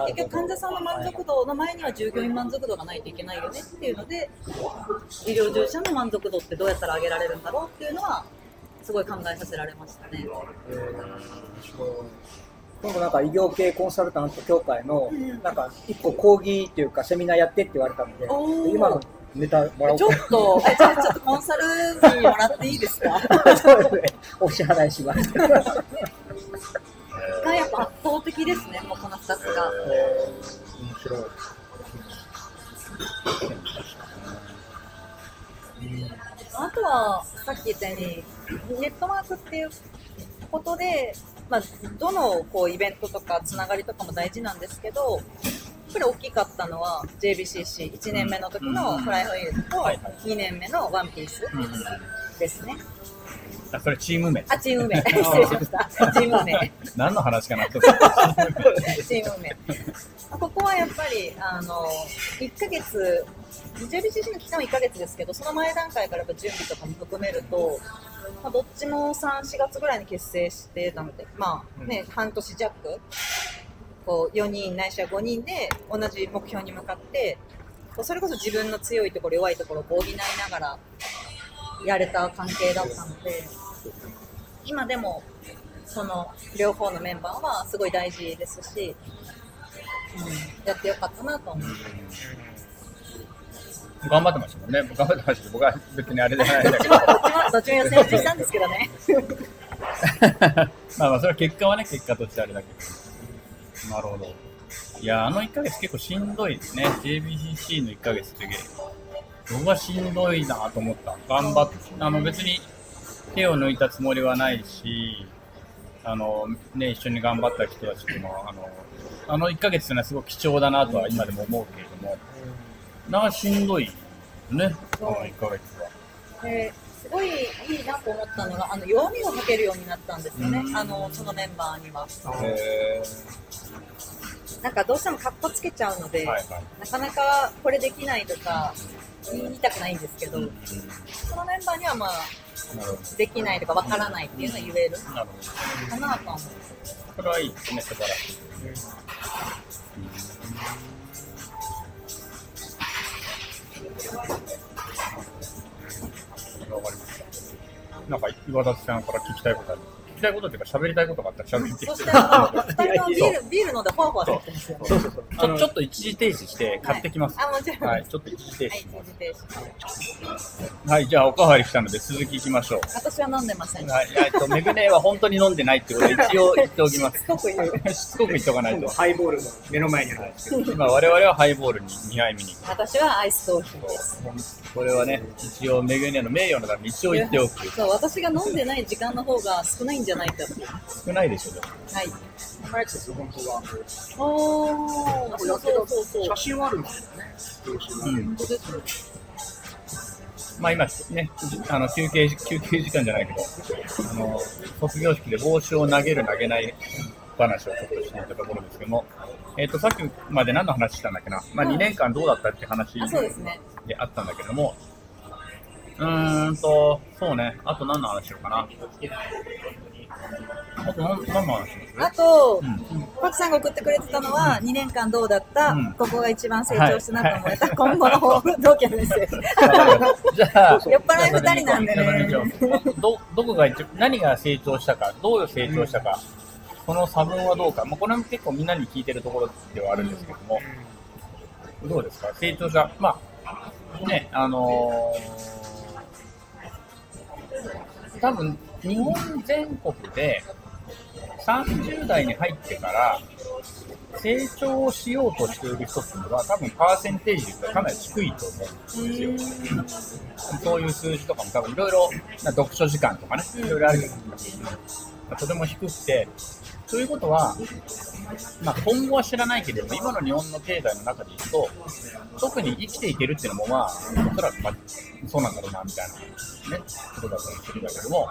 結局患者さんの満足度の前には従業員満足度がないといけないよねっていうので医療従事者の満足度ってどうやったら上げられるんだろうっていうのはすごい考えさせられましたね。今度なんか医療系コンサルタント協会のうんなんか一個講義っていうかセミナーやってって言われたんで今のネタもらおうちょっと、えじゃあちょっとコンサル費もらっていいですか？か そうですねお支払いします。がやっぱ圧倒的ですね、もうこの2つが。面白い。あとは、さっき言ったように、ネットワークっていうことで、まあ、どのこうイベントとかつながりとかも大事なんですけど、やっぱり大きかったのは JBCC、1年目の時のフライフィールドとはいはい。2年目のワンピースうんですね。あそれチーム名。あ、チーム名。失礼しました。チーム名。何の話かなとチーム名。ここはやっぱり、あの、1ヶ月、JBCC の期間は1ヶ月ですけど、その前段階からやっぱ準備とかも含めると、まあ、どっちも3、4月ぐらいに結成してたので、まあね、半年弱、こう4人ないしは5人で同じ目標に向かって、それこそ自分の強いところ、弱いところを補いながらやれた関係だったので、今でもその両方のメンバーはすごい大事ですし、うん、やってよかったなと思う。頑張ってましたもんね。頑張ってましたけど、僕は別にあれじゃないんだけど。どっちも、どっちも予選落ちしたんですけどね。まあまあ、それは結果はね、結果としてあれだけど。なるほど。いや、あの1ヶ月結構しんどいですね。JBCC の1ヶ月って僕はしんどいなと思った。頑張って、あの別に手を抜いたつもりはないし、あのね、一緒に頑張った人たちとも、あの、あの1ヶ月っていうのはすごく貴重だなとは今でも思うけれども、なんかしんどいよね、あの1ヶ月は。ですごいいいなと思ったのが、あの弱みをかけるようになったんですよね、うんあのそのメンバーには。へなんかどうしてもカッコつけちゃうので、ーはいはい。なかなかこれできないとか言いたくないんですけど、うんそのメンバーにはまあできないとかわからないっていうのは言える。かなと思う。それはいいですね、素晴らしい。わかりました。なんか岩田さんから聞きたいことある。聞きたいことっていうか喋りたいことがあったら喋ってそしてあの、二人ともビール、ビール飲んでファーファーしてますよね。そうそうそう。ちょちょっと一時停止して買ってきます。あ、もちろん。はい、ちょっと一時停止はい、します。一時停止。はい、じゃあおかわりしたので続きいきましょう。私は飲んでません。はい、えっと、メグネは本当に飲んでないってことで一応 言っておきます。しつこく言う。しつこく言っておかないと。ハイボールの目の前にあるんですけど。今我々はハイボールに2杯目に。私はアイスコーヒーです。これはね、一応メグネの名誉のために一応言っておく。そう、私が飲んでない時間の方が少ないんじゃないかっていう。少ないでしょ、でもはい。このやつです、本当は。おー、そうそうそうそう。写真はあるんですよね。うん。本当ですねまあ今ね、あの休憩、休憩時間じゃないけど、あの、卒業式で帽子を投げる投げない話をちょっとしていたところですけども、えっ、と、さっきまで何の話したんだっけな？まあ、2年間どうだったって話であったんだけども、うーんと、そうね、あと何の話しようかな。あと何何の話しまあと、うん。パクさんが送ってくれてたのは、2年間どうだった、うん。ここが一番成長したなと思えた、今後の抱負、同期のメッセージ。じゃあ、酔っ払い二人なんでね。ど、どこが一何が成長したか、どう成長したか、その差分はどうか、まあ、これも結構みんなに聞いてるところではあるんですけども、どうですか？成長した、まあ、ね、あのー多分、日本全国で30代に入ってから、成長をしようとしている人っていうのは、多分パーセンテージでかなり低いと思うんですよ。そういう数字とかも多分いろいろ、読書時間とかね、いろいろあるけど、とても低くて、ということは、まあ、今後は知らないけれども、今の日本の経済の中で言うと、特に生きていけるっていうのも、まあ、おそらく、まあ、そうなんだろうな、みたいな、ね、ことだと思ってるんだけども、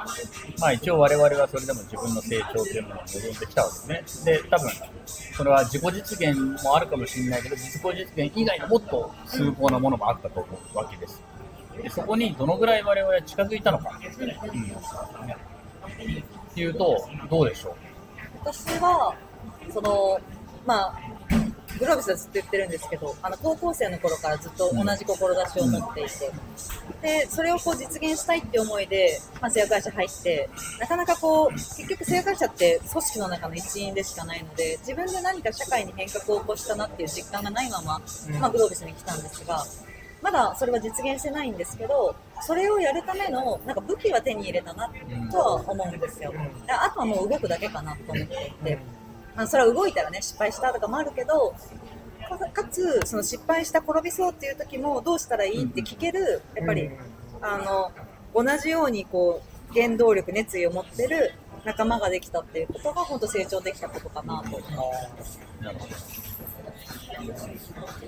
まあ、一応我々はそれでも自分の成長っていうものを望んできたわけですね。で、多分、それは自己実現もあるかもしれないけど、自己実現以外のもっと崇高なものもあったと思うわけです。でそこにどのぐらい我々は近づいたのか、うん、っていうと、どうでしょう？私は、その、まあ、グロービスはずっと言ってるんですけど、あの、高校生の頃からずっと同じ志を持っていて、で、それをこう実現したいって思いで、まあ、製薬会社入って、なかなかこう、結局製薬会社って組織の中の一員でしかないので、自分で何か社会に変革を起こしたなっていう実感がないまま、まあ、グロービスに来たんですが、まだそれは実現してないんですけど、それをやるための、なんか武器は手に入れたなとは思うんですよ。あとはもう動くだけかなと思っていて、まあ、それは動いたらね、失敗したとかもあるけど、かかつ、その失敗した転びそうっていう時もどうしたらいいって聞ける、やっぱり、あの、同じようにこう、原動力、熱意を持ってる仲間ができたっていうことが、本当成長できたことかなと思います。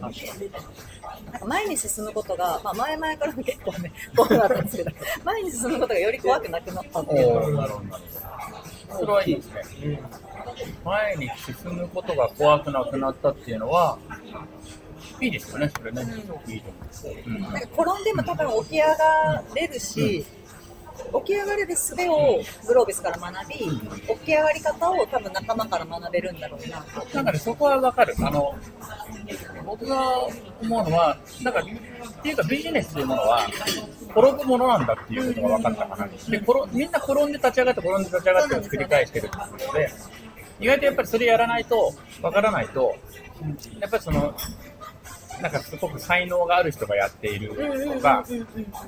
なんか前に進むことが、まあ、前々からも結構ね、怖かったんですけど、前に進むことがより怖くなくなったっていうのはおーなるほど、なるほど。それはいいですね。前に進むことが怖くなくなったっていうのは、いいですよね、それね。すごくいいと思う。うんなんか転んでも多分起き上がれるし、起き上がれる術をグロービスから学び、起き上がり方を多分仲間から学べるんだろうなと。なんかね、そこはわかる。あの、僕が思うのは、なんか、っていうかビジネスというものは、転ぶものなんだっていうことが分かったかな。で、転みんな転んで立ち上がって、転んで立ち上がってを繰り返してるってことで、意外とやっぱりそれやらないと、わからないと、やっぱりその、なんかすごく才能がある人がやっているとか、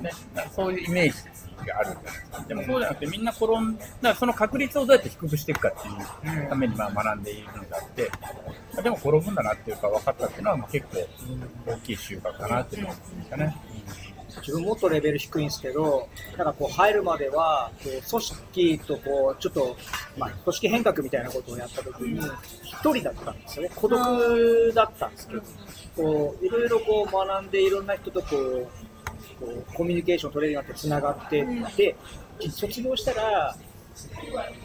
ね、そういうイメージがあるんです。でもそうじゃなくて、みんな転ん、だその確率をどうやって低くしていくかっていうためにまあ学んでいるのであって、でも転ぶんだなっていうか分かったっていうのはまあ結構大きい収穫かなっていうのですね。自分もっとレベル低いんですけど、なんかこう入るまでは、こう組織とこう、ちょっと、まあ、組織変革みたいなことをやった時に、一人だったんですよね。孤独だったんですけど、こう、いろいろこう学んで、いろんな人とこう、こうコミュニケーション取れるようになって繋がってって、卒業したら、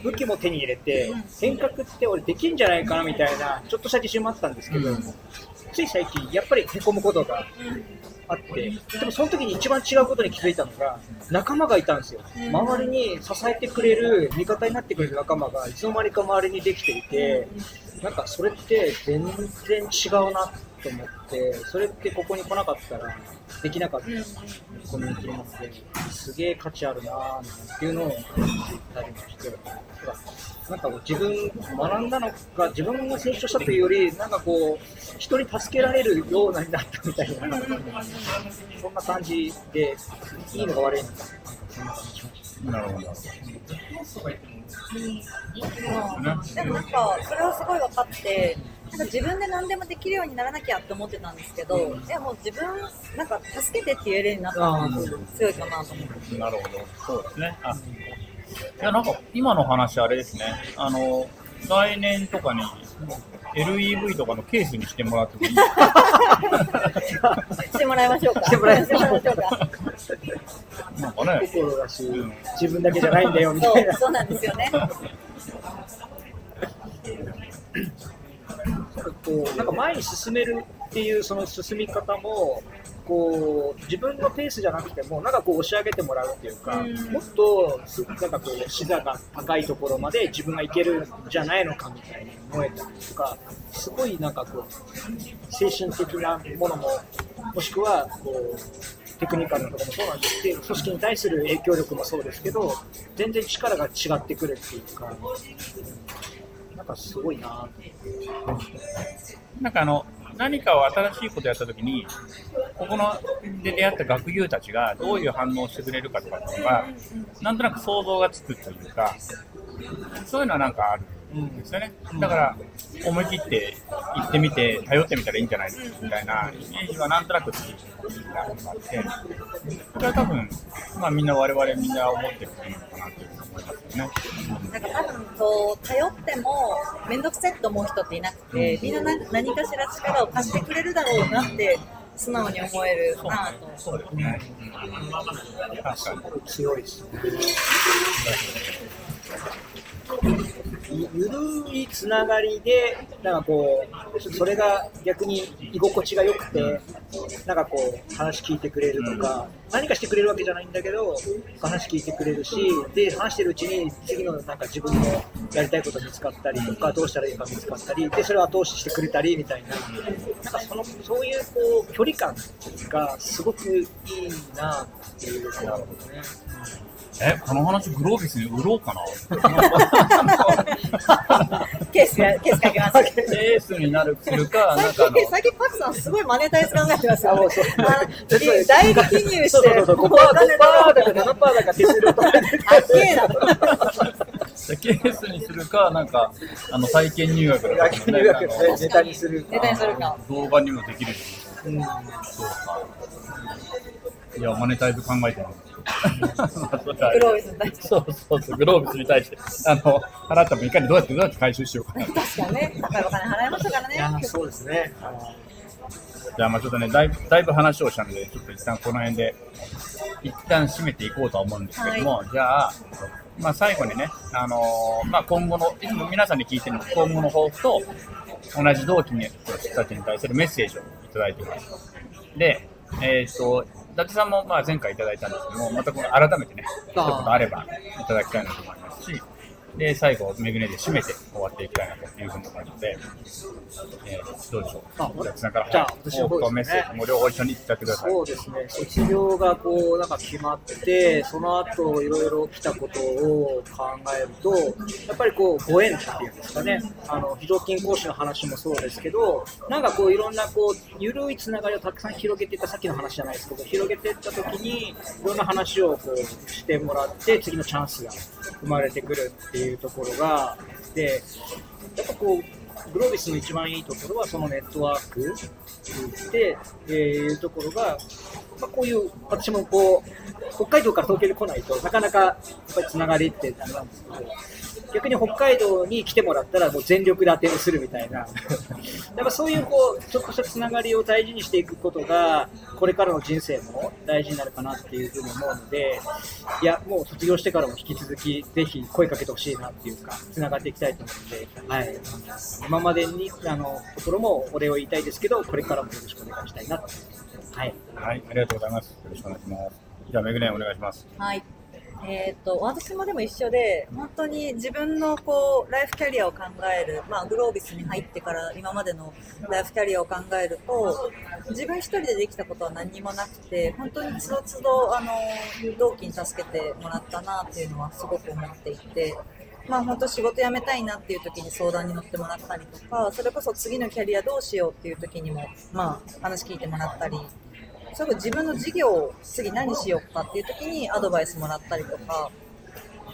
武器も手に入れて、変革って俺できんじゃないかなみたいな、ちょっとした自信もあったんですけど、つい最近、やっぱり凹むことがあって、でもその時に一番違うことに気づいたのが、仲間がいたんですよ。周りに支えてくれる、味方になってくれる仲間がいつの間にか周りにできていて、なんかそれって全然違うなと思って、それってここに来なかったらできなかったコミュニティなので、すげえ価値あるなぁっていうのを言ったりもして、なんかこう自分、学んだのが自分が成長したというより、なんかこう、人に助けられるようなになったみたいな、そんな感じで、いいのか悪いのか、そんな感じしました。なるほど。でもなんか、それはすごい分かって、なんか自分で何でもできるようにならなきゃって思ってたんですけど、いやもう自分、なんか助けてって言えるようになったのが強いかなと思って。なるほど。そうですね。あいや、なんか今の話あれですね。あの、来年とかに LEV とかのケースにしてもらってもいいしてもらいましょうか。してもらいましょうか。なんかね。心だし、自分だけじゃないんだよみたそいうな。そうなんですよね。こう、なんか前に進めるっていうその進み方も、こう自分のペースじゃなくても、なんかこう押し上げてもらうっていうか、うん。もっとすなんかこう視座が高いところまで自分がいけるんじゃないのかみたいに思えたりとか、すごいなんかこう精神的なものも、もしくはこうテクニカルなところもそうなんですけど、組織に対する影響力もそうですけど、全然力が違ってくるっていうか、かすごいななんかあの、何かを新しいことやったときに、ここので出会った学友たちがどういう反応をしてくれるかとかっていうのが、なんとなく想像がつくというか、そういうのはなんかあるんですよね。だから、思い切って行ってみて、頼ってみたらいいんじゃないみたいなイメージはなんとなくついてたのがあって、それは多分、まあみんな我々みんな思ってることなのかなっていうね。なんか多分こう頼っても面倒くせえと思う人っていなくて、みんな何何かしら力を貸してくれるだろうなって素直に思えるなと。そうですね。確かに。強いですね。ゆゆるいつながりで、なんかこう、それが逆に居心地が良くて、なんかこう、話聞いてくれるとか、何かしてくれるわけじゃないんだけど、話聞いてくれるし、で、話してるうちに、次のなんか自分のやりたいこと見つかったりとか、どうしたらいいか見つかったり、で、それを後押ししてくれたりみたいな、なんかその、そういうこう、距離感がすごくいいなっていうなるほどね。え、この話グロービスに売ろうかな？ケースや、ケースかけます。エースになる、するか、なんか最近、パクさんすごいマネタイズ考えてますよ、ね。代理記入して、そうそうそう、5%、5%だか7%だか手数料とかで。あっけえなと。ケースにするか、なんか、あの、体験入学とか野球入学でネタにする。ネタにするか。動画にもできるし、うん。そうか。いや、マネタイズ考えてる。グロービスに対して。そうそうそう、グロービスに対して、あの、払った分いかにどうやってどうやって回収しようかな。確かにね、高いお金払いましたからいやね。そうですね。じゃあ、まあちょっとね、だいぶ、だいぶ話をしたので、ちょっと一旦この辺で、一旦締めていこうとは思うんですけども、じゃあ、まあ最後にね、あのーまあ今後の、いつも皆さんに聞いてるの今後の抱負と、同じ同期の人たちに対するメッセージをいただいています。で、えっ、と、伊達さんもまあ前回いただいたんですけども、またこの改めてね、一言あればいただきたいなと思いますし、で、最後、めぐねで締めて終わっていきたいなというふうに思うので、えーどうでしょう？あじゃあ私の方ですねメッセージも両方一緒に伝えてください。そうですね。卒業がこう、なんか決まって、その後いろいろ来たことを考えると、やっぱりこう、ご縁っていうんですかね。あの、非常勤講師の話もそうですけど、なんかこう、いろんなこう、ゆるいつながりをたくさん広げていった、さっきの話じゃないですけど、広げていった時に、いろんな話をこう、してもらって、次のチャンスが生まれてくるっていういうところが、で、やっぱこう、グロービスの一番いいところはそのネットワークって、えーいうところが、まあ、こういう、私もこう、北海道から東京に来ないとなかなかやっぱりつながりってダメなんですけど、逆に北海道に来てもらったらもう全力でアテンドするみたいな、やっぱそういうこう、ちょっとしたつながりを大事にしていくことが、これからの人生も大事になるかなっていうふうに思うので、いや、もう卒業してからも引き続き、ぜひ声かけてほしいなっていうか、つながっていきたいと思うので、はい、今までに、あの、ところもお礼を言いたいですけど、これからもよろしくお願いしたいなと。はい。はい、ありがとうございます。よろしくお願いします。じゃあ、めぐねお願いします。はい。えっと私もでも一緒で本当に自分のこうライフキャリアを考える、まあ、グロービスに入ってから今までのライフキャリアを考えると自分一人でできたことは何にもなくて本当につどつどあの同期に助けてもらったなっていうのはすごく思っていて。まあ本当仕事辞めたいなっていう時に相談に乗ってもらったりとかそれこそ次のキャリアどうしようっていう時にもまあ話聞いてもらったりそれこそ自分の事業を次何しようかっていう時にアドバイスもらったりとか、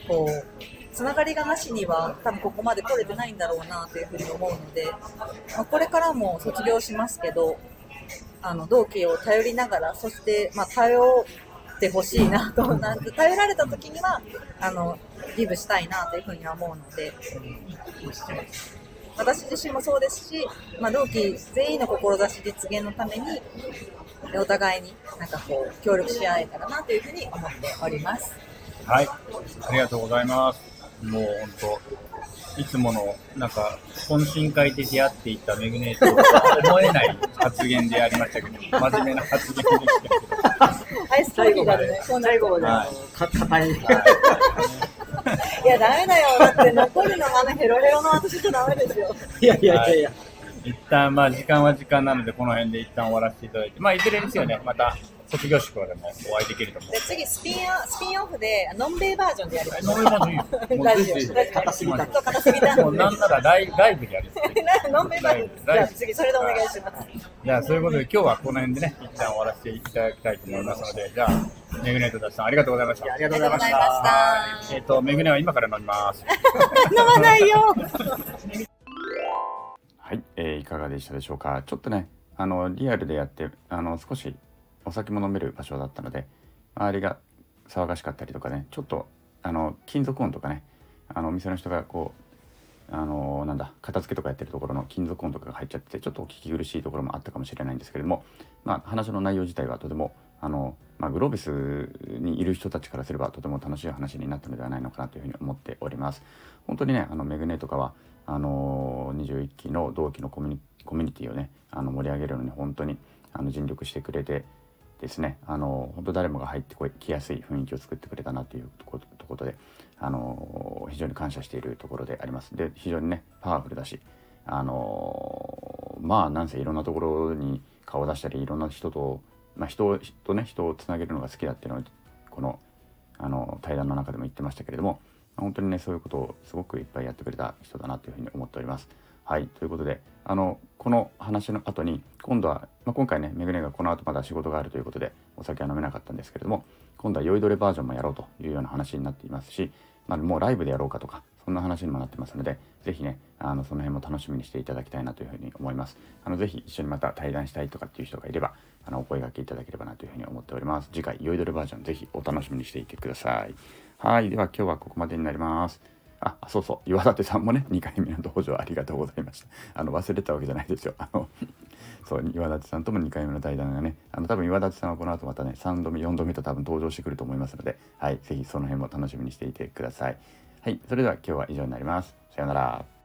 こう、つながりがなしには多分ここまで来れてないんだろうなというふうに思うので、まあ、これからも卒業しますけど、あの、同期を頼りながら、そして、まあ、頼ってほしいなと、なんて頼られた時には、あの、ギブしたいなというふうには思うので、私自身もそうですし、まあ、同期全員の志実現のために、お互いになんかこう協力し合えたらなというふうに思っております。はい、ありがとうございます。もう本当、いつもの、なんか、懇親会で出会っていたメグネートと思えない発言でありましたけど、真面目な発言でしたけど。アイスコーヒーだとね、こうなる最後まで、はい硬い。いや、ダメだよ。だって残るのがあのヘロヘロの私じゃダメですよ。いやいやいやいや。一旦、まあ、時間は時間なので、この辺で一旦終わらせていただいて、まあ、いずれにせよね、また、卒業式とかでもお会いできると思うで。次スピンア、スピンオフで、ノンベイバージョンでやりましょノンベイバージョンいいよもうぜひぜひオ。硬すぎたちょっと硬すぎたもうなんならライライブでやる。ノンベイバージョンです。じゃあ次、それでお願いします。じゃあ、そういうことで、今日はこの辺でね、一旦終わらせていただきたいと思いますので、じゃあ、メグネートダッさん、ありがとうございました。ありがとうございました。ました。えっ、と、メグネは今から飲みます。飲まないよ。はい、えーいかがでしたでしょうか？ちょっとねあのリアルでやってあの少しお酒も飲める場所だったので周りが騒がしかったりとかねちょっとあの金属音とかねあのお店の人がこうあのなんだ片付けとかやってるところの金属音とかが入っちゃっててちょっとお聞き苦しいところもあったかもしれないんですけれども、まあ、話の内容自体はとてもあの、まあ、グロービスにいる人たちからすればとても楽しい話になったのではないのかなというふうに思っております。本当にねあのメグネとかはあの21期の同期のコミュニコミュニティをねあの盛り上げるのに本当にあの尽力してくれてですねあの本当誰もが入ってこいきやすい雰囲気を作ってくれたなというとことであの非常に感謝しているところであります。で非常にねパワフルだしあのまあなんせいろんなところに顔を出したりいろんな人と、まあ、人とね人をつなげるのが好きだっていうのをこのあの対談の中でも言ってましたけれども本当にねそういうことをすごくいっぱいやってくれた人だなというふうに思っております。はいということであのこの話の後に今度は、まあ、今回ねめぐねがこの後まだ仕事があるということでお酒は飲めなかったんですけれども今度は酔いどれバージョンもやろうというような話になっていますし、まあ、もうライブでやろうかとかそんな話にもなってますのでぜひねあのその辺も楽しみにしていただきたいなというふうに思います。あのぜひ一緒にまた対談したいとかっていう人がいればあのお声掛けいただければなというふうに思っております。次回酔いどれバージョンぜひお楽しみにしていてください。はいでは今日はここまでになりますあ、そうそう、岩立さんもね、2回目の登場ありがとうございました。あの、忘れたわけじゃないですよ。あの、そう、岩立さんとも2回目の対談がね、あの、多分岩立さんはこの後またね、3度目、4度目と多分登場してくると思いますので、はい、ぜひその辺も楽しみにしていてください。はい、それでは今日は以上になります。さようなら。